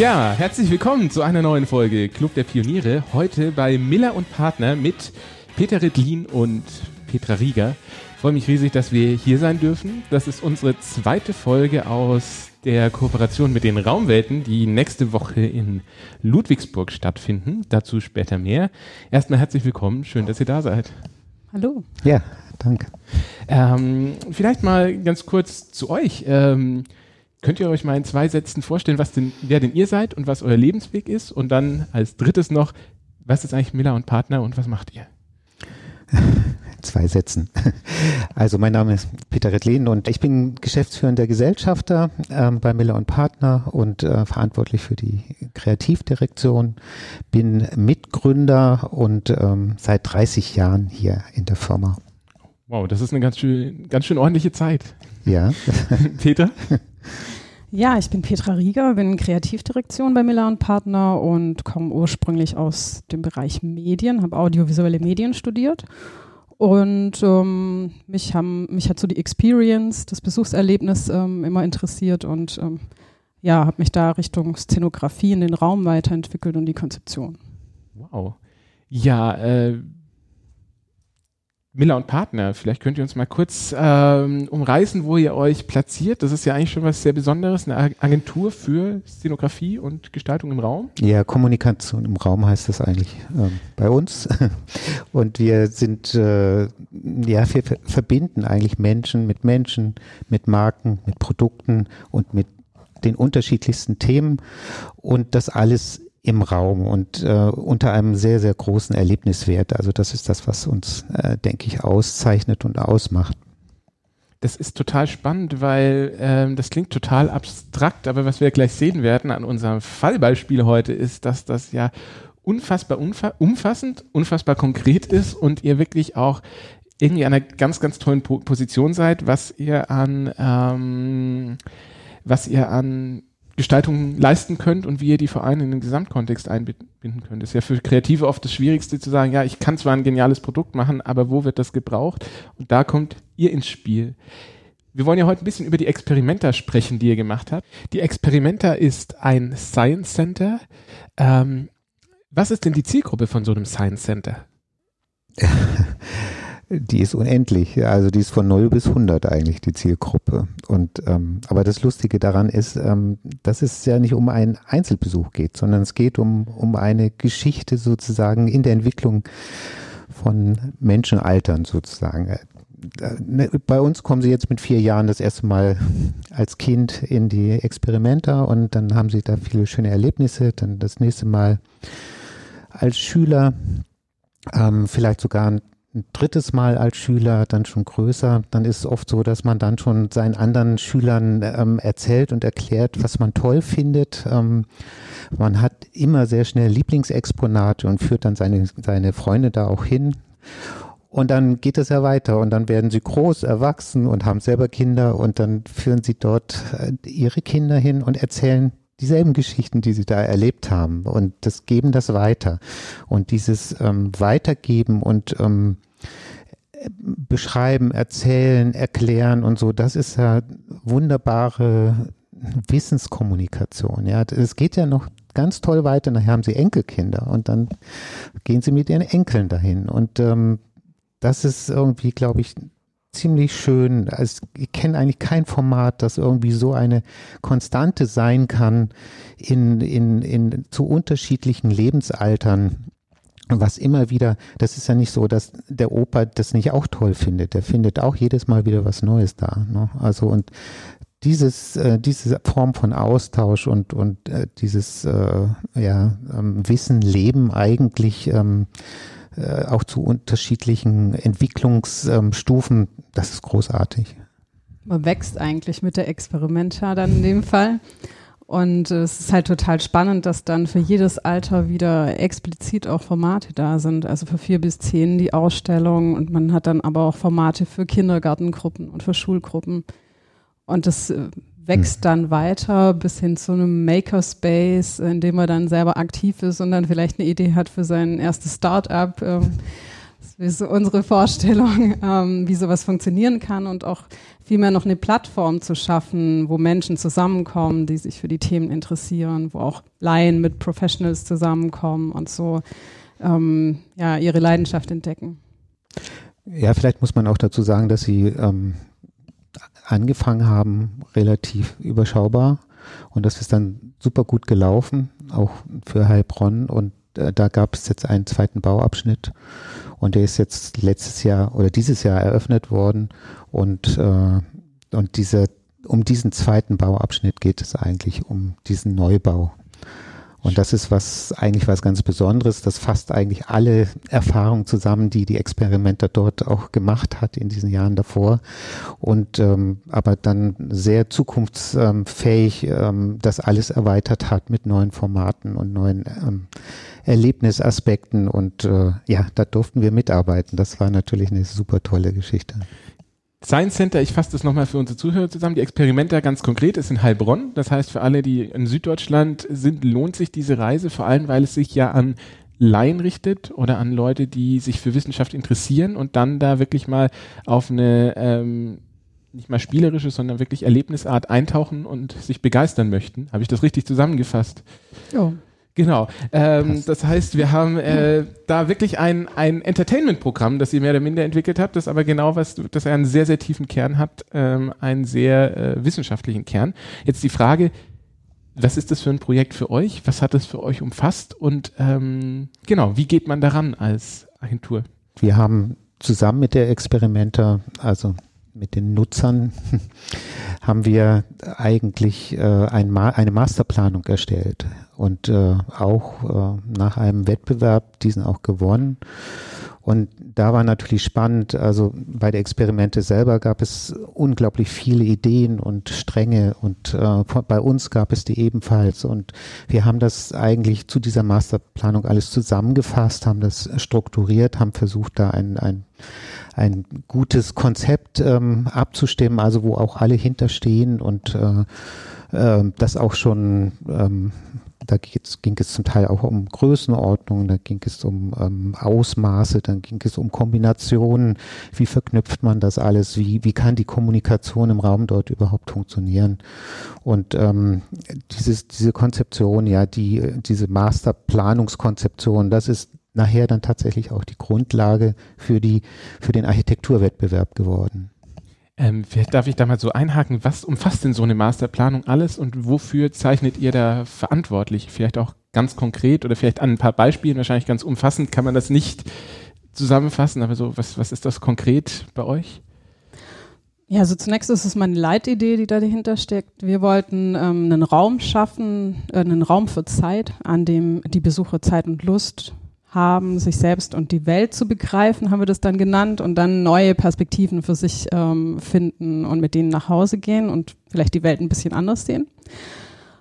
Ja, herzlich willkommen zu einer neuen Folge Club der Pioniere. Heute bei Miller und Partner mit Peter Rittlin und Petra Rieger. Ich freue mich riesig, dass wir hier sein dürfen. Das ist unsere zweite Folge aus der Kooperation mit den Raumwelten, die nächste Woche in Ludwigsburg stattfinden. Dazu später mehr. Erstmal herzlich willkommen. Schön, dass ihr da seid. Hallo. Ja, danke. Ähm, vielleicht mal ganz kurz zu euch. Ähm, Könnt ihr euch mal in zwei Sätzen vorstellen, was denn, wer denn ihr seid und was euer Lebensweg ist? Und dann als drittes noch, was ist eigentlich Miller und Partner und was macht ihr? Zwei Sätzen. Also mein Name ist Peter Rettlin und ich bin geschäftsführender Gesellschafter ähm, bei Miller und Partner und äh, verantwortlich für die Kreativdirektion. Bin Mitgründer und ähm, seit 30 Jahren hier in der Firma. Wow, das ist eine ganz schön, ganz schön ordentliche Zeit. Ja. Peter? Ja, ich bin Petra Rieger, bin Kreativdirektion bei Miller und Partner und komme ursprünglich aus dem Bereich Medien, habe audiovisuelle Medien studiert und ähm, mich, haben, mich hat so die Experience, das Besuchserlebnis ähm, immer interessiert und ähm, ja, habe mich da Richtung Szenografie in den Raum weiterentwickelt und die Konzeption. Wow. Ja, äh, Miller und Partner, vielleicht könnt ihr uns mal kurz ähm, umreißen, wo ihr euch platziert. Das ist ja eigentlich schon was sehr Besonderes, eine Agentur für Szenografie und Gestaltung im Raum. Ja, Kommunikation im Raum heißt das eigentlich äh, bei uns. Und wir sind, äh, ja, wir verbinden eigentlich Menschen mit Menschen, mit Marken, mit Produkten und mit den unterschiedlichsten Themen und das alles im Raum und äh, unter einem sehr, sehr großen Erlebniswert. Also das ist das, was uns, äh, denke ich, auszeichnet und ausmacht. Das ist total spannend, weil ähm, das klingt total abstrakt, aber was wir gleich sehen werden an unserem Fallbeispiel heute ist, dass das ja unfassbar umfa umfassend, unfassbar konkret ist und ihr wirklich auch irgendwie an einer ganz, ganz tollen po Position seid, was ihr an ähm, was ihr an Gestaltung leisten könnt und wie ihr die Vereine in den Gesamtkontext einbinden könnt. Das ist ja für Kreative oft das Schwierigste zu sagen, ja, ich kann zwar ein geniales Produkt machen, aber wo wird das gebraucht? Und da kommt ihr ins Spiel. Wir wollen ja heute ein bisschen über die Experimenta sprechen, die ihr gemacht habt. Die Experimenta ist ein Science Center. Ähm, was ist denn die Zielgruppe von so einem Science Center? die ist unendlich. Also die ist von 0 bis 100 eigentlich die Zielgruppe. Und ähm, aber das Lustige daran ist, ähm, dass es ja nicht um einen Einzelbesuch geht, sondern es geht um um eine Geschichte sozusagen in der Entwicklung von Menschenaltern sozusagen. Äh, ne, bei uns kommen sie jetzt mit vier Jahren das erste Mal als Kind in die Experimenter und dann haben sie da viele schöne Erlebnisse. Dann das nächste Mal als Schüler, ähm, vielleicht sogar ein drittes Mal als Schüler, dann schon größer, dann ist es oft so, dass man dann schon seinen anderen Schülern ähm, erzählt und erklärt, was man toll findet. Ähm, man hat immer sehr schnell Lieblingsexponate und führt dann seine, seine Freunde da auch hin. Und dann geht es ja weiter und dann werden sie groß, erwachsen und haben selber Kinder und dann führen sie dort äh, ihre Kinder hin und erzählen dieselben Geschichten, die sie da erlebt haben und das geben das weiter. Und dieses ähm, Weitergeben und ähm, beschreiben, erzählen, erklären und so, das ist ja wunderbare Wissenskommunikation. Ja, es geht ja noch ganz toll weiter. Nachher haben sie Enkelkinder und dann gehen sie mit ihren Enkeln dahin. Und ähm, das ist irgendwie, glaube ich, ziemlich schön. Also ich kenne eigentlich kein Format, das irgendwie so eine Konstante sein kann in, in, in zu unterschiedlichen Lebensaltern. Was immer wieder, das ist ja nicht so, dass der Opa das nicht auch toll findet. Der findet auch jedes Mal wieder was Neues da. Ne? Also und dieses, äh, diese Form von Austausch und, und äh, dieses äh, ja, ähm, Wissen, Leben eigentlich ähm, äh, auch zu unterschiedlichen Entwicklungsstufen. Das ist großartig. Man wächst eigentlich mit der Experimenta dann in dem Fall. Und es ist halt total spannend, dass dann für jedes Alter wieder explizit auch Formate da sind. Also für vier bis zehn die Ausstellung und man hat dann aber auch Formate für Kindergartengruppen und für Schulgruppen. Und das äh, wächst hm. dann weiter bis hin zu einem Makerspace, in dem er dann selber aktiv ist und dann vielleicht eine Idee hat für sein erstes Startup. Ähm, Das ist so unsere Vorstellung, ähm, wie sowas funktionieren kann und auch vielmehr noch eine Plattform zu schaffen, wo Menschen zusammenkommen, die sich für die Themen interessieren, wo auch Laien mit Professionals zusammenkommen und so ähm, ja, ihre Leidenschaft entdecken. Ja, vielleicht muss man auch dazu sagen, dass Sie ähm, angefangen haben, relativ überschaubar. Und das ist dann super gut gelaufen, auch für Heilbronn. Und äh, da gab es jetzt einen zweiten Bauabschnitt. Und der ist jetzt letztes Jahr oder dieses Jahr eröffnet worden. Und, äh, und diese, um diesen zweiten Bauabschnitt geht es eigentlich, um diesen Neubau. Und das ist was eigentlich was ganz Besonderes. Das fasst eigentlich alle Erfahrungen zusammen, die die Experimenter dort auch gemacht hat in diesen Jahren davor. Und ähm, aber dann sehr zukunftsfähig ähm, das alles erweitert hat mit neuen Formaten und neuen ähm, Erlebnisaspekten. Und äh, ja, da durften wir mitarbeiten. Das war natürlich eine super tolle Geschichte. Science Center, ich fasse das nochmal für unsere Zuhörer zusammen. Die Experimente ganz konkret ist in Heilbronn. Das heißt, für alle, die in Süddeutschland sind, lohnt sich diese Reise, vor allem, weil es sich ja an Laien richtet oder an Leute, die sich für Wissenschaft interessieren und dann da wirklich mal auf eine ähm, nicht mal spielerische, sondern wirklich Erlebnisart eintauchen und sich begeistern möchten. Habe ich das richtig zusammengefasst? Ja. Genau. Ähm, das heißt, wir haben äh, da wirklich ein, ein Entertainment-Programm, das ihr mehr oder minder entwickelt habt, das aber genau was, das einen sehr, sehr tiefen Kern hat, ähm, einen sehr äh, wissenschaftlichen Kern. Jetzt die Frage, was ist das für ein Projekt für euch? Was hat es für euch umfasst? Und ähm, genau, wie geht man daran als Agentur? Wir haben zusammen mit der Experimenter, also mit den Nutzern, haben wir eigentlich äh, ein Ma eine Masterplanung erstellt und äh, auch äh, nach einem Wettbewerb diesen auch gewonnen. Und da war natürlich spannend, also bei der Experimente selber gab es unglaublich viele Ideen und Stränge und äh, bei uns gab es die ebenfalls. Und wir haben das eigentlich zu dieser Masterplanung alles zusammengefasst, haben das strukturiert, haben versucht, da ein, ein, ein gutes Konzept ähm, abzustimmen, also wo auch alle hinterstehen und äh, äh, das auch schon ähm, da ging es zum Teil auch um Größenordnung, da ging es um ähm, Ausmaße, dann ging es um Kombinationen, wie verknüpft man das alles, wie, wie kann die Kommunikation im Raum dort überhaupt funktionieren. Und ähm, dieses, diese Konzeption, ja, die, diese Masterplanungskonzeption, das ist nachher dann tatsächlich auch die Grundlage für die, für den Architekturwettbewerb geworden. Ähm, vielleicht darf ich da mal so einhaken, was umfasst denn so eine Masterplanung alles und wofür zeichnet ihr da verantwortlich? Vielleicht auch ganz konkret oder vielleicht an ein paar Beispielen, wahrscheinlich ganz umfassend kann man das nicht zusammenfassen, aber so, was, was ist das konkret bei euch? Ja, also zunächst ist es meine Leitidee, die da dahinter steckt. Wir wollten ähm, einen Raum schaffen, äh, einen Raum für Zeit, an dem die Besucher Zeit und Lust haben, sich selbst und die Welt zu begreifen, haben wir das dann genannt, und dann neue Perspektiven für sich ähm, finden und mit denen nach Hause gehen und vielleicht die Welt ein bisschen anders sehen.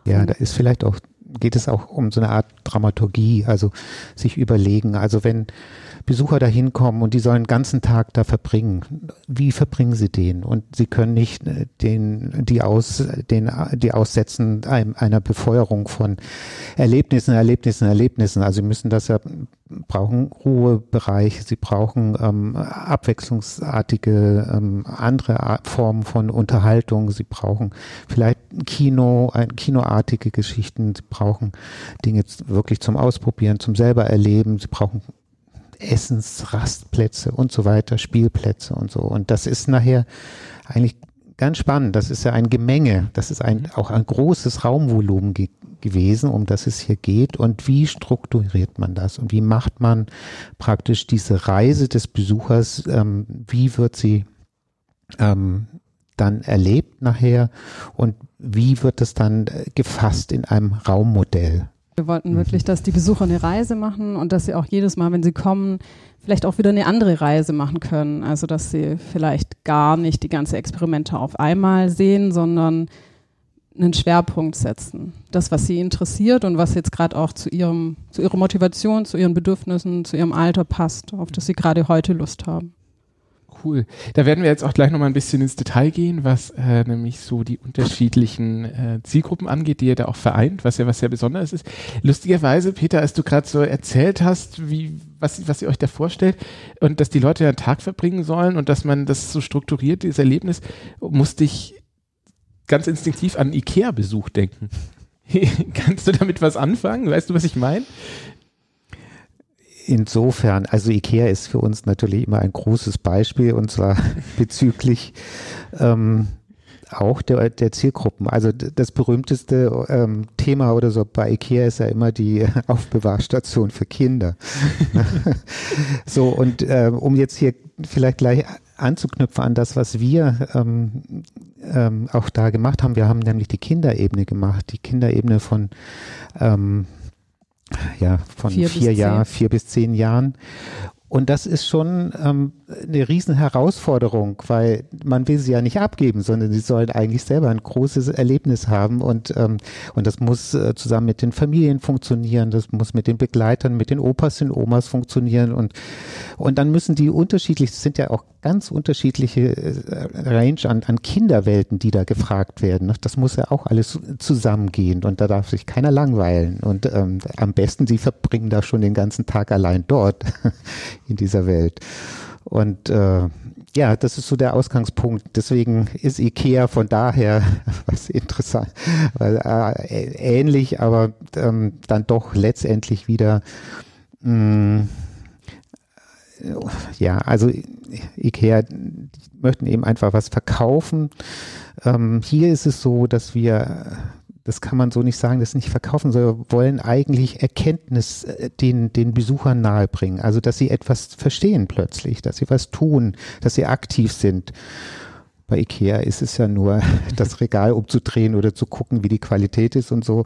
Ja, da ist vielleicht auch, geht es auch um so eine Art Dramaturgie, also sich überlegen, also wenn Besucher da hinkommen und die sollen den ganzen Tag da verbringen. Wie verbringen sie den? Und sie können nicht äh, den, die aus, den, die aussetzen einer Befeuerung von Erlebnissen, Erlebnissen, Erlebnissen. Also sie müssen das ja brauchen Ruhebereich, sie brauchen ähm, abwechslungsartige ähm, andere Formen von Unterhaltung, sie brauchen vielleicht Kino, ein, kinoartige Geschichten, sie brauchen Dinge wirklich zum Ausprobieren, zum selber erleben, sie brauchen Essensrastplätze und so weiter, Spielplätze und so. Und das ist nachher eigentlich ganz spannend. Das ist ja ein Gemenge. Das ist ein, auch ein großes Raumvolumen ge gewesen, um das es hier geht. Und wie strukturiert man das? Und wie macht man praktisch diese Reise des Besuchers? Ähm, wie wird sie ähm, dann erlebt nachher? Und wie wird es dann gefasst in einem Raummodell? Wir wollten wirklich, dass die Besucher eine Reise machen und dass sie auch jedes Mal, wenn sie kommen, vielleicht auch wieder eine andere Reise machen können. Also dass sie vielleicht gar nicht die ganze Experimente auf einmal sehen, sondern einen Schwerpunkt setzen. Das, was sie interessiert und was jetzt gerade auch zu ihrem, zu ihrer Motivation, zu ihren Bedürfnissen, zu ihrem Alter passt, auf das sie gerade heute Lust haben. Cool. Da werden wir jetzt auch gleich nochmal ein bisschen ins Detail gehen, was äh, nämlich so die unterschiedlichen äh, Zielgruppen angeht, die ihr da auch vereint, was ja was sehr Besonderes ist. Lustigerweise, Peter, als du gerade so erzählt hast, wie, was, was ihr euch da vorstellt und dass die Leute einen Tag verbringen sollen und dass man das so strukturiert, dieses Erlebnis, musste ich ganz instinktiv an Ikea-Besuch denken. Kannst du damit was anfangen? Weißt du, was ich meine? Insofern, also IKEA ist für uns natürlich immer ein großes Beispiel und zwar bezüglich ähm, auch der, der Zielgruppen. Also das berühmteste ähm, Thema oder so bei IKEA ist ja immer die Aufbewahrstation für Kinder. so, und äh, um jetzt hier vielleicht gleich anzuknüpfen an das, was wir ähm, ähm, auch da gemacht haben. Wir haben nämlich die Kinderebene gemacht, die Kinderebene von ähm, ja, von vier, vier Jahren, vier bis zehn Jahren. Und das ist schon ähm, eine riesen Herausforderung, weil man will sie ja nicht abgeben, sondern sie sollen eigentlich selber ein großes Erlebnis haben und ähm, und das muss äh, zusammen mit den Familien funktionieren, das muss mit den Begleitern, mit den Opas und Omas funktionieren und und dann müssen die unterschiedlich, das sind ja auch ganz unterschiedliche äh, Range an, an Kinderwelten, die da gefragt werden. Ne? Das muss ja auch alles zusammengehen und da darf sich keiner langweilen und ähm, am besten sie verbringen da schon den ganzen Tag allein dort in dieser Welt. Und äh, ja, das ist so der Ausgangspunkt. Deswegen ist IKEA von daher was interessant, äh, ähnlich, aber ähm, dann doch letztendlich wieder mh, mm, ja, also IKEA möchten eben einfach was verkaufen. Ähm, hier ist es so, dass wir das kann man so nicht sagen, das nicht verkaufen, sondern wollen eigentlich Erkenntnis äh, den, den Besuchern nahebringen. Also, dass sie etwas verstehen plötzlich, dass sie was tun, dass sie aktiv sind. Bei Ikea ist es ja nur, das Regal umzudrehen oder zu gucken, wie die Qualität ist und so.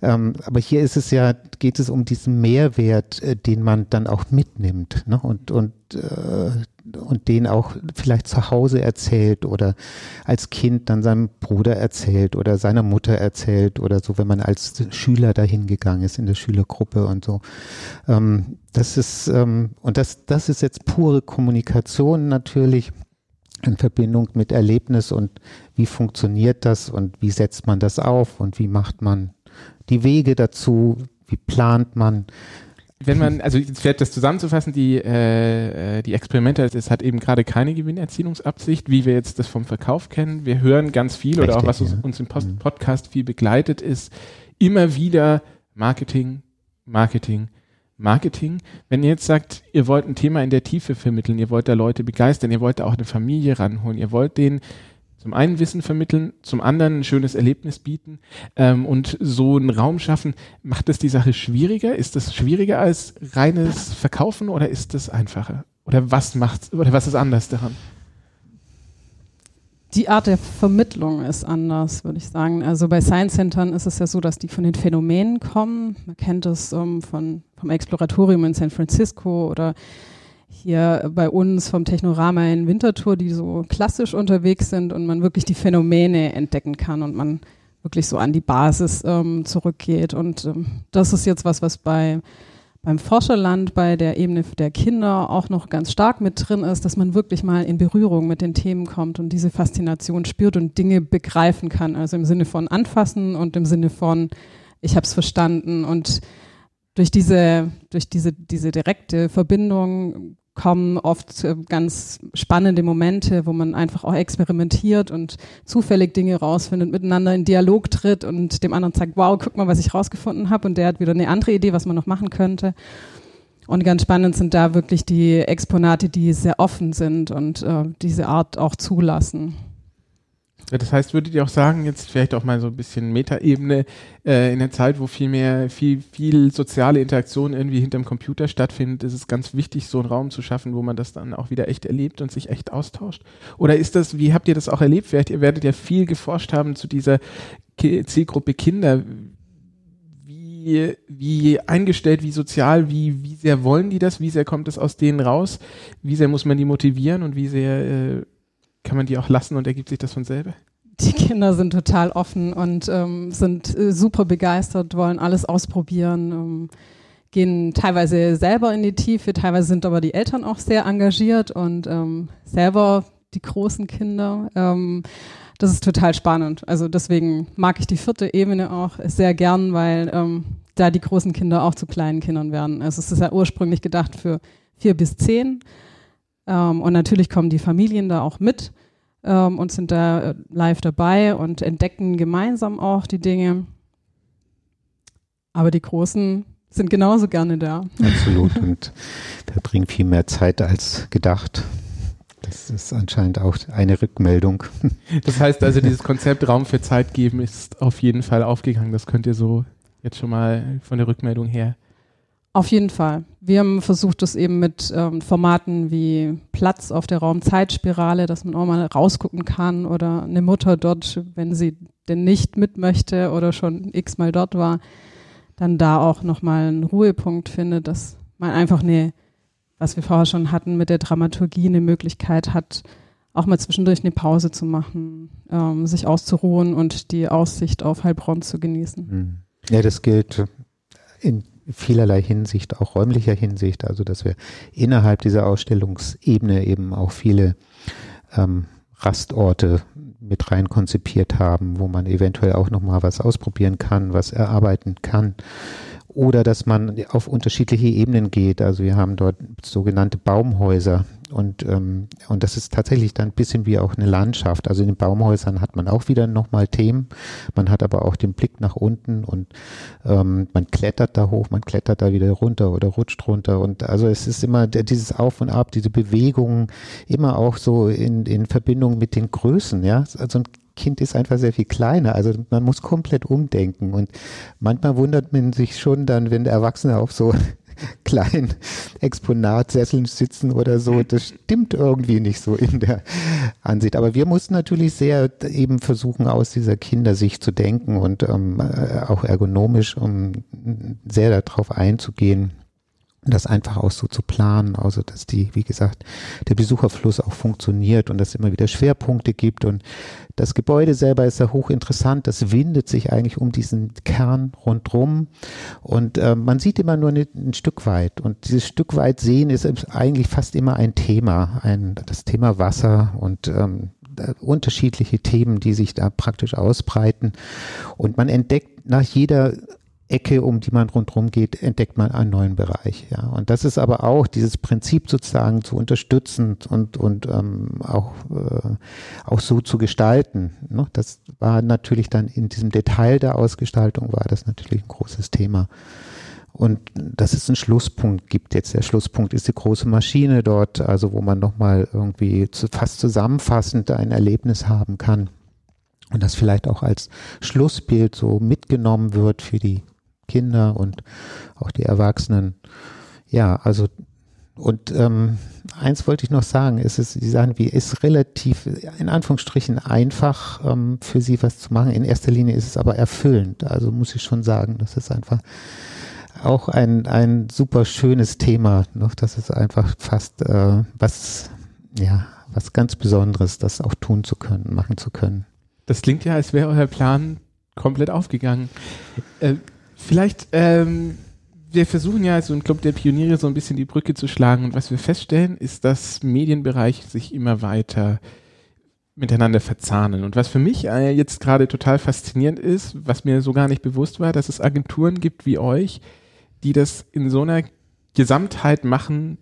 Ähm, aber hier ist es ja, geht es um diesen Mehrwert, äh, den man dann auch mitnimmt ne? und, und äh, und den auch vielleicht zu Hause erzählt oder als Kind dann seinem Bruder erzählt oder seiner Mutter erzählt oder so, wenn man als Schüler dahin gegangen ist in der Schülergruppe und so. Ähm, das ist, ähm, und das, das ist jetzt pure Kommunikation natürlich in Verbindung mit Erlebnis und wie funktioniert das und wie setzt man das auf und wie macht man die Wege dazu, wie plant man, wenn man, also vielleicht das zusammenzufassen, die, äh, äh die Experimente, es hat eben gerade keine Gewinnerzielungsabsicht, wie wir jetzt das vom Verkauf kennen. Wir hören ganz viel Richtig, oder auch was ja. uns im Post mhm. Podcast viel begleitet ist, immer wieder Marketing, Marketing, Marketing. Wenn ihr jetzt sagt, ihr wollt ein Thema in der Tiefe vermitteln, ihr wollt da Leute begeistern, ihr wollt da auch eine Familie ranholen, ihr wollt denen zum einen Wissen vermitteln, zum anderen ein schönes Erlebnis bieten ähm, und so einen Raum schaffen. Macht das die Sache schwieriger? Ist das schwieriger als reines Verkaufen oder ist das einfacher? Oder was macht oder was ist anders daran? Die Art der Vermittlung ist anders, würde ich sagen. Also bei Science Centern ist es ja so, dass die von den Phänomenen kommen. Man kennt es um, von, vom Exploratorium in San Francisco oder hier bei uns vom Technorama in Winterthur, die so klassisch unterwegs sind und man wirklich die Phänomene entdecken kann und man wirklich so an die Basis ähm, zurückgeht. Und ähm, das ist jetzt was, was bei beim Forscherland bei der Ebene der Kinder auch noch ganz stark mit drin ist, dass man wirklich mal in Berührung mit den Themen kommt und diese Faszination spürt und Dinge begreifen kann. Also im Sinne von anfassen und im Sinne von, ich habe es verstanden. Und durch diese, durch diese, diese direkte Verbindung kommen oft äh, ganz spannende Momente, wo man einfach auch experimentiert und zufällig Dinge rausfindet, miteinander in Dialog tritt und dem anderen sagt, wow, guck mal, was ich rausgefunden habe und der hat wieder eine andere Idee, was man noch machen könnte. Und ganz spannend sind da wirklich die Exponate, die sehr offen sind und äh, diese Art auch zulassen. Das heißt, würdet ihr auch sagen, jetzt vielleicht auch mal so ein bisschen Metaebene äh, in der Zeit, wo viel mehr, viel, viel soziale Interaktion irgendwie hinterm Computer stattfindet, ist es ganz wichtig, so einen Raum zu schaffen, wo man das dann auch wieder echt erlebt und sich echt austauscht? Oder ist das, wie habt ihr das auch erlebt? Vielleicht, ihr werdet ja viel geforscht haben zu dieser Zielgruppe Kinder. Wie, wie eingestellt, wie sozial, wie, wie sehr wollen die das? Wie sehr kommt es aus denen raus? Wie sehr muss man die motivieren und wie sehr äh, kann man die auch lassen und ergibt sich das von selber? Die Kinder sind total offen und ähm, sind äh, super begeistert, wollen alles ausprobieren, ähm, gehen teilweise selber in die Tiefe, teilweise sind aber die Eltern auch sehr engagiert und ähm, selber die großen Kinder. Ähm, das ist total spannend. Also deswegen mag ich die vierte Ebene auch sehr gern, weil ähm, da die großen Kinder auch zu kleinen Kindern werden. Also es ist ja ursprünglich gedacht für vier bis zehn. Ähm, und natürlich kommen die Familien da auch mit ähm, und sind da äh, live dabei und entdecken gemeinsam auch die Dinge. Aber die Großen sind genauso gerne da. Absolut und verbringen viel mehr Zeit als gedacht. Das ist anscheinend auch eine Rückmeldung. Das heißt also, dieses Konzept Raum für Zeit geben ist auf jeden Fall aufgegangen. Das könnt ihr so jetzt schon mal von der Rückmeldung her. Auf jeden Fall. Wir haben versucht, das eben mit ähm, Formaten wie Platz auf der Raumzeitspirale, dass man auch mal rausgucken kann oder eine Mutter dort, wenn sie denn nicht mit möchte oder schon x-mal dort war, dann da auch nochmal einen Ruhepunkt findet, dass man einfach eine was wir vorher schon hatten, mit der Dramaturgie eine Möglichkeit hat, auch mal zwischendurch eine Pause zu machen, ähm, sich auszuruhen und die Aussicht auf Heilbronn zu genießen. Hm. Ja, das gilt in vielerlei Hinsicht, auch räumlicher Hinsicht, also dass wir innerhalb dieser Ausstellungsebene eben auch viele ähm, Rastorte mit rein konzipiert haben, wo man eventuell auch nochmal was ausprobieren kann, was erarbeiten kann oder dass man auf unterschiedliche Ebenen geht. Also wir haben dort sogenannte Baumhäuser und, ähm, und das ist tatsächlich dann ein bisschen wie auch eine Landschaft. Also in den Baumhäusern hat man auch wieder nochmal Themen. Man hat aber auch den Blick nach unten und ähm, man klettert da hoch, man klettert da wieder runter oder rutscht runter. Und also es ist immer dieses Auf und Ab, diese Bewegungen immer auch so in, in Verbindung mit den Größen. Ja, also ein Kind ist einfach sehr viel kleiner. Also man muss komplett umdenken. Und manchmal wundert man sich schon dann, wenn Erwachsene auf so kleinen Exponatsesseln sitzen oder so. Das stimmt irgendwie nicht so in der Ansicht. Aber wir mussten natürlich sehr eben versuchen, aus dieser Kindersicht zu denken und ähm, äh, auch ergonomisch, um sehr darauf einzugehen das einfach auch so zu planen, also dass die, wie gesagt, der Besucherfluss auch funktioniert und dass es immer wieder Schwerpunkte gibt. Und das Gebäude selber ist ja hochinteressant, das windet sich eigentlich um diesen Kern rundrum. Und äh, man sieht immer nur eine, ein Stück weit. Und dieses Stück weit sehen ist eigentlich fast immer ein Thema, ein, das Thema Wasser und ähm, unterschiedliche Themen, die sich da praktisch ausbreiten. Und man entdeckt nach jeder Ecke, um die man rundherum geht, entdeckt man einen neuen Bereich. Ja. Und das ist aber auch dieses Prinzip sozusagen zu unterstützen und, und ähm, auch, äh, auch so zu gestalten. Ne? Das war natürlich dann in diesem Detail der Ausgestaltung war das natürlich ein großes Thema. Und dass es einen Schlusspunkt gibt jetzt. Der Schlusspunkt ist die große Maschine dort, also wo man nochmal irgendwie zu, fast zusammenfassend ein Erlebnis haben kann. Und das vielleicht auch als Schlussbild so mitgenommen wird für die Kinder und auch die Erwachsenen. Ja, also und ähm, eins wollte ich noch sagen, ist es, Sie sagen, wie ist relativ in Anführungsstrichen einfach ähm, für Sie was zu machen. In erster Linie ist es aber erfüllend. Also muss ich schon sagen, das ist einfach auch ein ein super schönes Thema. Noch, das ist einfach fast äh, was ja was ganz Besonderes, das auch tun zu können, machen zu können. Das klingt ja, als wäre euer Plan komplett aufgegangen. Äh, Vielleicht, ähm, wir versuchen ja so im Club der Pioniere so ein bisschen die Brücke zu schlagen und was wir feststellen, ist, dass Medienbereiche sich immer weiter miteinander verzahnen. Und was für mich äh, jetzt gerade total faszinierend ist, was mir so gar nicht bewusst war, dass es Agenturen gibt wie euch, die das in so einer Gesamtheit machen,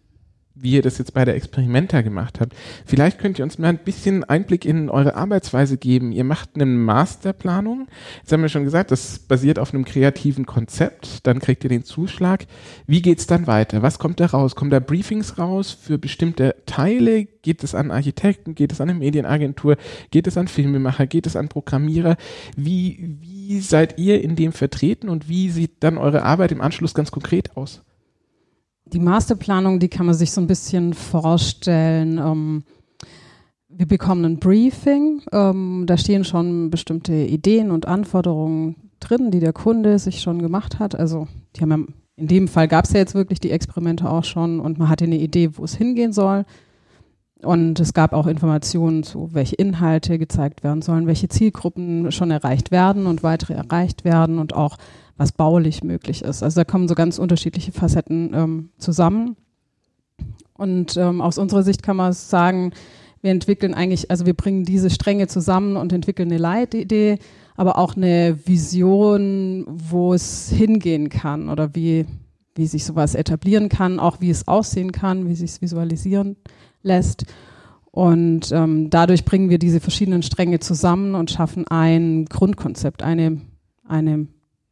wie ihr das jetzt bei der Experimenta gemacht habt. Vielleicht könnt ihr uns mal ein bisschen Einblick in eure Arbeitsweise geben. Ihr macht eine Masterplanung. Jetzt haben wir schon gesagt, das basiert auf einem kreativen Konzept. Dann kriegt ihr den Zuschlag. Wie geht's dann weiter? Was kommt da raus? Kommen da Briefings raus für bestimmte Teile? Geht es an Architekten? Geht es an eine Medienagentur? Geht es an Filmemacher? Geht es an Programmierer? Wie, wie seid ihr in dem vertreten und wie sieht dann eure Arbeit im Anschluss ganz konkret aus? Die Masterplanung, die kann man sich so ein bisschen vorstellen. Ähm, wir bekommen ein Briefing, ähm, da stehen schon bestimmte Ideen und Anforderungen drin, die der Kunde sich schon gemacht hat. Also die haben ja, in dem Fall gab es ja jetzt wirklich die Experimente auch schon und man hatte eine Idee, wo es hingehen soll. und es gab auch Informationen zu, welche Inhalte gezeigt werden sollen, welche Zielgruppen schon erreicht werden und weitere erreicht werden und auch was baulich möglich ist. Also da kommen so ganz unterschiedliche Facetten ähm, zusammen. Und ähm, aus unserer Sicht kann man sagen, wir entwickeln eigentlich, also wir bringen diese Stränge zusammen und entwickeln eine Leitidee, aber auch eine Vision, wo es hingehen kann oder wie, wie sich sowas etablieren kann, auch wie es aussehen kann, wie sich es visualisieren lässt. Und ähm, dadurch bringen wir diese verschiedenen Stränge zusammen und schaffen ein Grundkonzept, eine, eine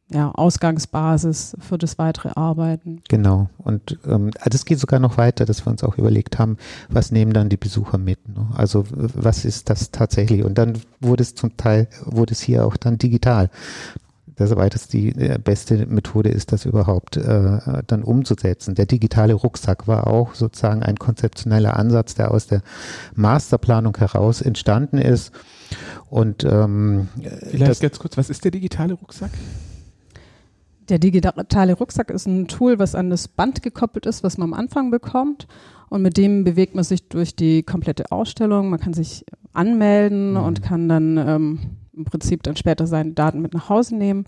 ja, Ausgangsbasis für das weitere Arbeiten. Genau. Und ähm, das geht sogar noch weiter, dass wir uns auch überlegt haben, was nehmen dann die Besucher mit? Ne? Also was ist das tatsächlich? Und dann wurde es zum Teil, wurde es hier auch dann digital. Das weiters die äh, beste Methode ist, das überhaupt äh, dann umzusetzen. Der digitale Rucksack war auch sozusagen ein konzeptioneller Ansatz, der aus der Masterplanung heraus entstanden ist. Und ähm, vielleicht ganz kurz, was ist der digitale Rucksack? Der digitale Rucksack ist ein Tool, was an das Band gekoppelt ist, was man am Anfang bekommt. Und mit dem bewegt man sich durch die komplette Ausstellung. Man kann sich anmelden mhm. und kann dann ähm, im Prinzip dann später seine Daten mit nach Hause nehmen.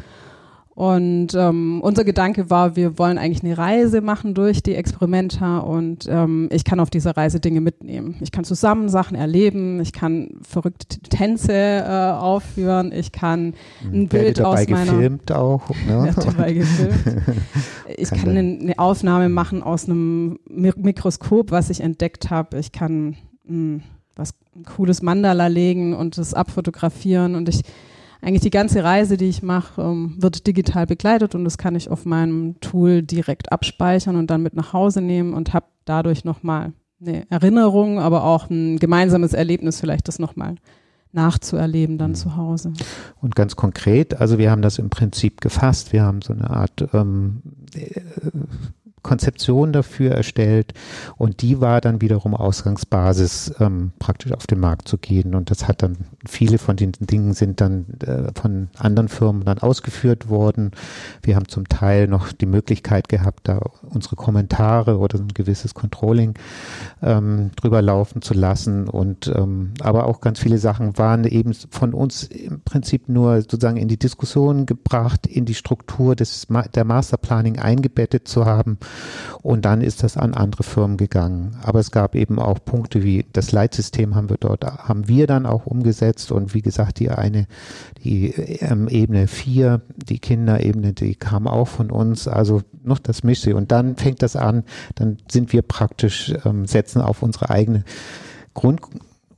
Und ähm, unser Gedanke war, wir wollen eigentlich eine Reise machen durch die Experimenta und ähm, ich kann auf dieser Reise Dinge mitnehmen. Ich kann zusammen Sachen erleben, ich kann verrückte Tänze äh, aufführen, ich kann ein hm, Bild aus meiner gefilmt auch. Ne? dabei gefilmt. Ich kann, kann eine, eine, Aufnahme machen aus einem Mikroskop, was ich entdeckt habe. Ich kann mh, hm, was ein cooles Mandala legen und das abfotografieren und ich eigentlich die ganze Reise, die ich mache, ähm, wird digital begleitet und das kann ich auf meinem Tool direkt abspeichern und dann mit nach Hause nehmen und habe dadurch nochmal eine Erinnerung, aber auch ein gemeinsames Erlebnis, vielleicht das nochmal nachzuerleben dann mhm. zu Hause. Und ganz konkret, also wir haben das im Prinzip gefasst, wir haben so eine Art ähm, äh, Konzeption dafür erstellt und die war dann wiederum Ausgangsbasis, ähm, praktisch auf den Markt zu gehen. Und das hat dann, viele von den Dingen sind dann äh, von anderen Firmen dann ausgeführt worden. Wir haben zum Teil noch die Möglichkeit gehabt, da unsere Kommentare oder ein gewisses Controlling ähm, drüber laufen zu lassen. Und ähm, aber auch ganz viele Sachen waren eben von uns im Prinzip nur sozusagen in die Diskussion gebracht, in die Struktur des der Masterplanning eingebettet zu haben und dann ist das an andere Firmen gegangen. Aber es gab eben auch Punkte wie das Leitsystem haben wir dort, haben wir dann auch umgesetzt und wie gesagt, die eine, die ähm, Ebene 4, die Kinderebene, die kam auch von uns, also noch das Mische. Und dann fängt das an, dann sind wir praktisch, ähm, setzen auf unsere eigene Grund-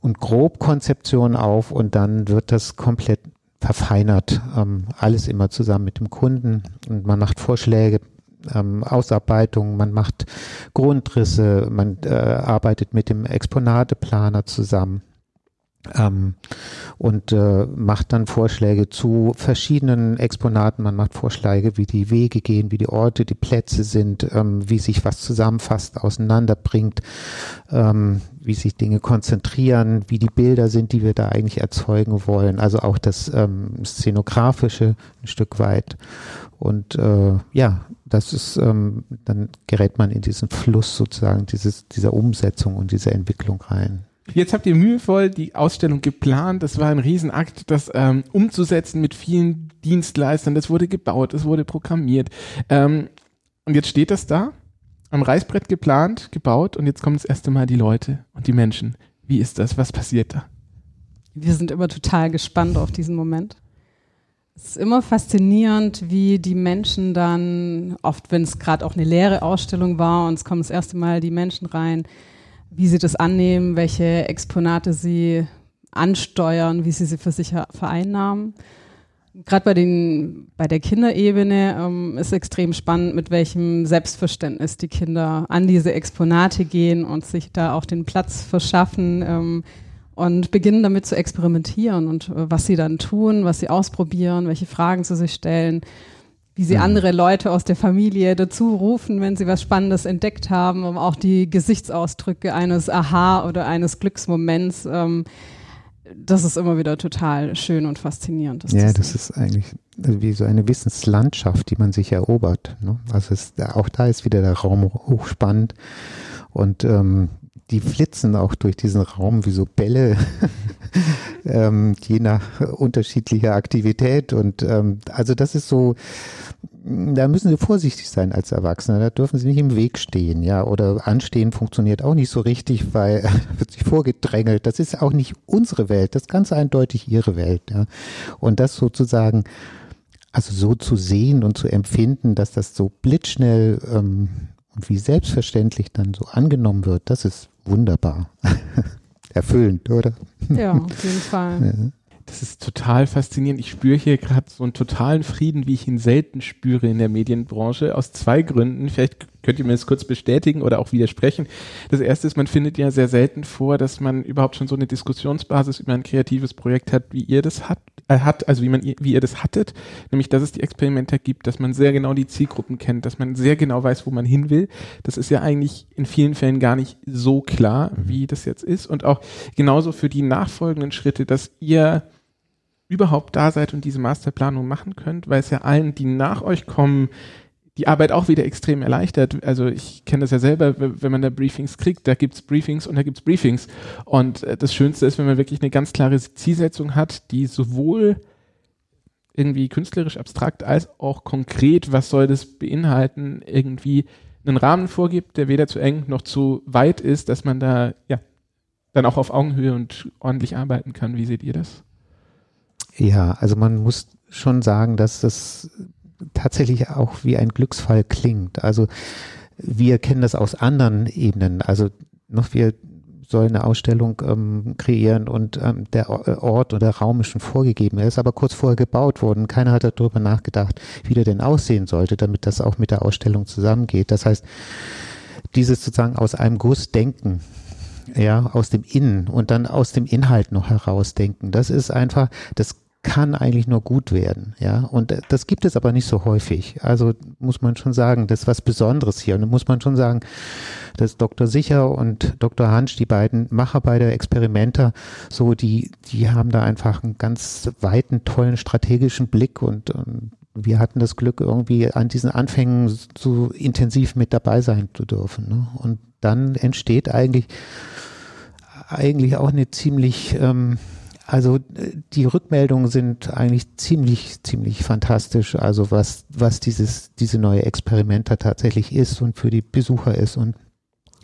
und Grobkonzeption auf und dann wird das komplett verfeinert. Ähm, alles immer zusammen mit dem Kunden und man macht Vorschläge, ähm, Ausarbeitung, man macht Grundrisse, man äh, arbeitet mit dem Exponateplaner zusammen. Ähm, und äh, macht dann Vorschläge zu verschiedenen Exponaten. Man macht Vorschläge, wie die Wege gehen, wie die Orte, die Plätze sind, ähm, wie sich was zusammenfasst, auseinanderbringt, ähm, wie sich Dinge konzentrieren, wie die Bilder sind, die wir da eigentlich erzeugen wollen. Also auch das ähm, Szenografische ein Stück weit. Und äh, ja, das ist, ähm, dann gerät man in diesen Fluss sozusagen dieses, dieser Umsetzung und dieser Entwicklung rein. Jetzt habt ihr mühevoll die Ausstellung geplant. Das war ein Riesenakt, das ähm, umzusetzen mit vielen Dienstleistern. Das wurde gebaut, es wurde programmiert. Ähm, und jetzt steht das da, am Reißbrett geplant, gebaut und jetzt kommen das erste Mal die Leute und die Menschen. Wie ist das? Was passiert da? Wir sind immer total gespannt auf diesen Moment. Es ist immer faszinierend, wie die Menschen dann, oft wenn es gerade auch eine leere Ausstellung war und es kommen das erste Mal die Menschen rein, wie sie das annehmen, welche Exponate sie ansteuern, wie sie sie für sich vereinnahmen. Gerade bei bei der Kinderebene ähm, ist extrem spannend, mit welchem Selbstverständnis die Kinder an diese Exponate gehen und sich da auch den Platz verschaffen. Ähm, und beginnen damit zu experimentieren und äh, was sie dann tun, was sie ausprobieren, welche Fragen sie sich stellen, wie sie mhm. andere Leute aus der Familie dazu rufen, wenn sie was Spannendes entdeckt haben, um auch die Gesichtsausdrücke eines Aha oder eines Glücksmoments. Ähm, das ist immer wieder total schön und faszinierend. Das ja, das ist eigentlich wie so eine Wissenslandschaft, die man sich erobert. Ne? Also es, auch da ist wieder der Raum hochspannend und ähm, die flitzen auch durch diesen Raum wie so Bälle, ähm, je nach unterschiedlicher Aktivität. Und ähm, also das ist so, da müssen Sie vorsichtig sein als Erwachsener. Da dürfen Sie nicht im Weg stehen, ja. Oder anstehen funktioniert auch nicht so richtig, weil wird sich vorgedrängelt. Das ist auch nicht unsere Welt. Das ist ganz eindeutig Ihre Welt, ja. Und das sozusagen, also so zu sehen und zu empfinden, dass das so blitzschnell ähm, und wie selbstverständlich dann so angenommen wird, das ist wunderbar. Erfüllend, oder? Ja, auf jeden Fall. Ja. Das ist total faszinierend. Ich spüre hier gerade so einen totalen Frieden, wie ich ihn selten spüre in der Medienbranche, aus zwei Gründen. Vielleicht könnt ihr mir das kurz bestätigen oder auch widersprechen. Das erste ist, man findet ja sehr selten vor, dass man überhaupt schon so eine Diskussionsbasis über ein kreatives Projekt hat, wie ihr das hat, äh, hat also wie man wie ihr das hattet, nämlich dass es die Experimenter gibt, dass man sehr genau die Zielgruppen kennt, dass man sehr genau weiß, wo man hin will. Das ist ja eigentlich in vielen Fällen gar nicht so klar, wie das jetzt ist und auch genauso für die nachfolgenden Schritte, dass ihr überhaupt da seid und diese Masterplanung machen könnt, weil es ja allen, die nach euch kommen, die Arbeit auch wieder extrem erleichtert. Also ich kenne das ja selber, wenn man da Briefings kriegt, da gibt's Briefings und da gibt's Briefings. Und äh, das Schönste ist, wenn man wirklich eine ganz klare Zielsetzung hat, die sowohl irgendwie künstlerisch abstrakt als auch konkret, was soll das beinhalten, irgendwie einen Rahmen vorgibt, der weder zu eng noch zu weit ist, dass man da ja dann auch auf Augenhöhe und ordentlich arbeiten kann. Wie seht ihr das? Ja, also man muss schon sagen, dass das tatsächlich auch wie ein Glücksfall klingt. Also wir kennen das aus anderen Ebenen. Also noch wir sollen eine Ausstellung ähm, kreieren und ähm, der Ort oder Raum ist schon vorgegeben. Er ist aber kurz vorher gebaut worden. Keiner hat darüber nachgedacht, wie der denn aussehen sollte, damit das auch mit der Ausstellung zusammengeht. Das heißt, dieses sozusagen aus einem Guss denken, ja, aus dem Innen und dann aus dem Inhalt noch herausdenken. Das ist einfach, das kann eigentlich nur gut werden, ja. Und das gibt es aber nicht so häufig. Also muss man schon sagen, das ist was Besonderes hier. Und muss man schon sagen, dass Dr. Sicher und Dr. Hansch, die beiden Macher bei der Experimenter, so die, die haben da einfach einen ganz weiten, tollen strategischen Blick und, und wir hatten das Glück, irgendwie an diesen Anfängen so intensiv mit dabei sein zu dürfen. Ne? Und dann entsteht eigentlich eigentlich auch eine ziemlich ähm, also äh, die Rückmeldungen sind eigentlich ziemlich, ziemlich fantastisch. Also was, was dieses, diese neue Experimenter tatsächlich ist und für die Besucher ist. Und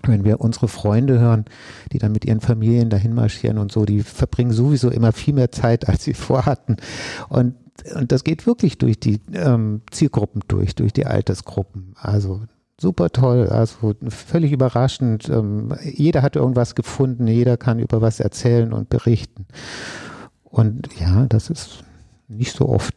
wenn wir unsere Freunde hören, die dann mit ihren Familien dahin marschieren und so, die verbringen sowieso immer viel mehr Zeit, als sie vorhatten. Und, und das geht wirklich durch die ähm, Zielgruppen durch, durch die Altersgruppen. Also super toll, also völlig überraschend. Ähm, jeder hat irgendwas gefunden, jeder kann über was erzählen und berichten. Und ja, das ist nicht so oft.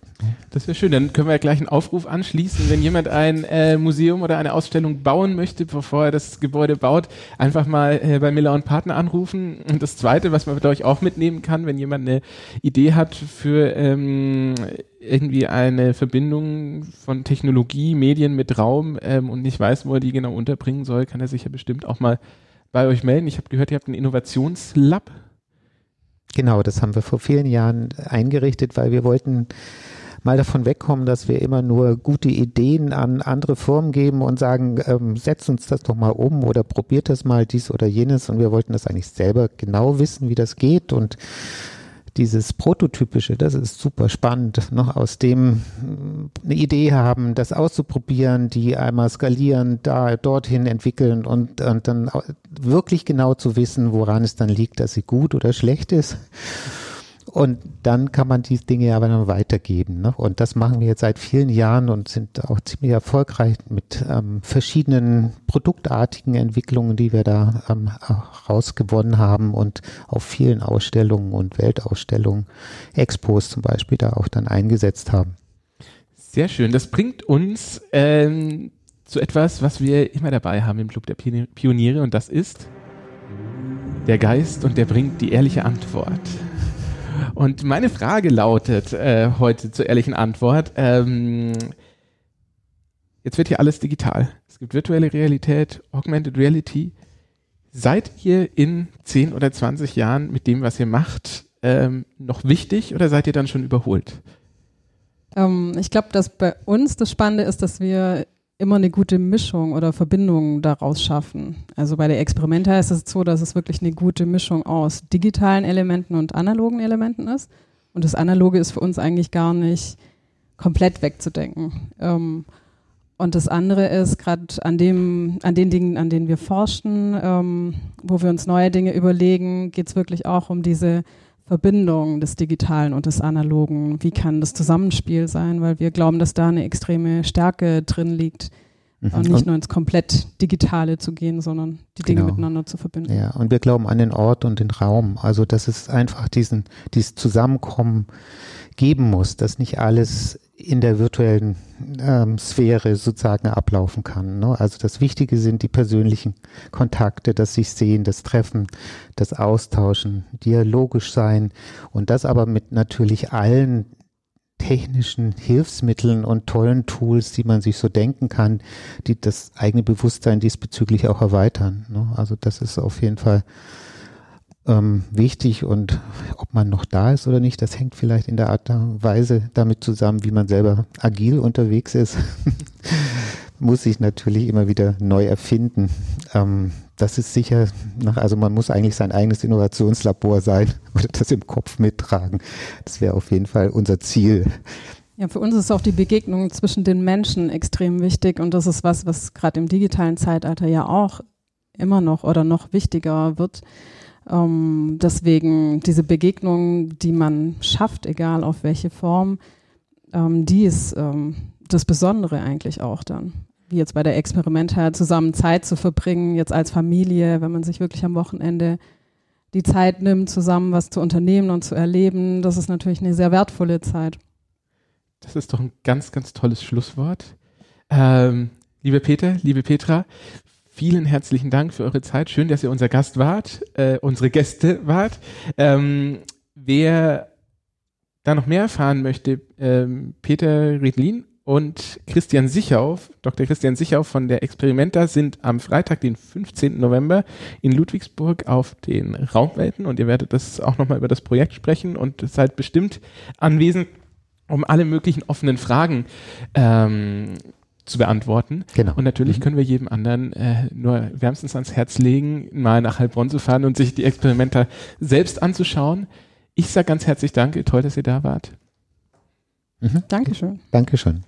Das wäre schön. Dann können wir gleich einen Aufruf anschließen. Wenn jemand ein äh, Museum oder eine Ausstellung bauen möchte, bevor er das Gebäude baut, einfach mal äh, bei Miller und Partner anrufen. Und das Zweite, was man, glaube ich, auch mitnehmen kann, wenn jemand eine Idee hat für ähm, irgendwie eine Verbindung von Technologie, Medien mit Raum ähm, und nicht weiß, wo er die genau unterbringen soll, kann er sich ja bestimmt auch mal bei euch melden. Ich habe gehört, ihr habt ein Innovationslab. Genau, das haben wir vor vielen Jahren eingerichtet, weil wir wollten mal davon wegkommen, dass wir immer nur gute Ideen an andere Firmen geben und sagen, ähm, setzt uns das doch mal um oder probiert das mal dies oder jenes. Und wir wollten das eigentlich selber genau wissen, wie das geht und dieses Prototypische, das ist super spannend, noch aus dem eine Idee haben, das auszuprobieren, die einmal skalieren, da dorthin entwickeln und, und dann wirklich genau zu wissen, woran es dann liegt, dass sie gut oder schlecht ist. Und dann kann man diese Dinge aber dann weitergeben. Ne? Und das machen wir jetzt seit vielen Jahren und sind auch ziemlich erfolgreich mit ähm, verschiedenen produktartigen Entwicklungen, die wir da ähm, rausgewonnen haben und auf vielen Ausstellungen und Weltausstellungen, Expos zum Beispiel, da auch dann eingesetzt haben. Sehr schön. Das bringt uns ähm, zu etwas, was wir immer dabei haben im Club der Pioniere und das ist der Geist und der bringt die ehrliche Antwort. Und meine Frage lautet äh, heute zur ehrlichen Antwort. Ähm, jetzt wird hier alles digital. Es gibt virtuelle Realität, Augmented Reality. Seid ihr in 10 oder 20 Jahren mit dem, was ihr macht, ähm, noch wichtig oder seid ihr dann schon überholt? Ähm, ich glaube, dass bei uns das Spannende ist, dass wir immer eine gute Mischung oder Verbindung daraus schaffen. Also bei der Experimenta ist es so, dass es wirklich eine gute Mischung aus digitalen Elementen und analogen Elementen ist. Und das Analoge ist für uns eigentlich gar nicht komplett wegzudenken. Ähm, und das andere ist, gerade an dem, an den Dingen, an denen wir forschen, ähm, wo wir uns neue Dinge überlegen, geht es wirklich auch um diese Verbindung des Digitalen und des Analogen. Wie kann das Zusammenspiel sein? Weil wir glauben, dass da eine extreme Stärke drin liegt. Mhm. Und nicht nur ins komplett Digitale zu gehen, sondern die Dinge genau. miteinander zu verbinden. Ja, und wir glauben an den Ort und den Raum. Also, dass es einfach diesen, dieses Zusammenkommen geben muss, dass nicht alles in der virtuellen ähm, Sphäre sozusagen ablaufen kann. Ne? Also das Wichtige sind die persönlichen Kontakte, das sich sehen, das Treffen, das Austauschen, dialogisch sein und das aber mit natürlich allen technischen Hilfsmitteln und tollen Tools, die man sich so denken kann, die das eigene Bewusstsein diesbezüglich auch erweitern. Ne? Also das ist auf jeden Fall ähm, wichtig und ob man noch da ist oder nicht, das hängt vielleicht in der Art und Weise damit zusammen, wie man selber agil unterwegs ist. muss sich natürlich immer wieder neu erfinden. Ähm, das ist sicher, also man muss eigentlich sein eigenes Innovationslabor sein oder das im Kopf mittragen. Das wäre auf jeden Fall unser Ziel. Ja, für uns ist auch die Begegnung zwischen den Menschen extrem wichtig und das ist was, was gerade im digitalen Zeitalter ja auch immer noch oder noch wichtiger wird. Ähm, deswegen diese Begegnung, die man schafft, egal auf welche Form, ähm, die ist ähm, das Besondere eigentlich auch dann. Wie jetzt bei der Experimenta, zusammen Zeit zu verbringen, jetzt als Familie, wenn man sich wirklich am Wochenende die Zeit nimmt, zusammen was zu unternehmen und zu erleben, das ist natürlich eine sehr wertvolle Zeit. Das ist doch ein ganz, ganz tolles Schlusswort. Ähm, liebe Peter, liebe Petra, Vielen herzlichen Dank für eure Zeit. Schön, dass ihr unser Gast wart, äh, unsere Gäste wart. Ähm, wer da noch mehr erfahren möchte, ähm, Peter Riedlin und Christian Sichauf, Dr. Christian Sichauf von der Experimenta sind am Freitag, den 15. November in Ludwigsburg auf den Raumwelten und ihr werdet das auch nochmal über das Projekt sprechen und seid bestimmt anwesend, um alle möglichen offenen Fragen ähm, zu beantworten. Genau. Und natürlich mhm. können wir jedem anderen äh, nur wärmstens ans Herz legen, mal nach Heilbronn zu fahren und sich die Experimente selbst anzuschauen. Ich sage ganz herzlich Danke, toll, dass ihr da wart. Mhm. Dankeschön. Dankeschön.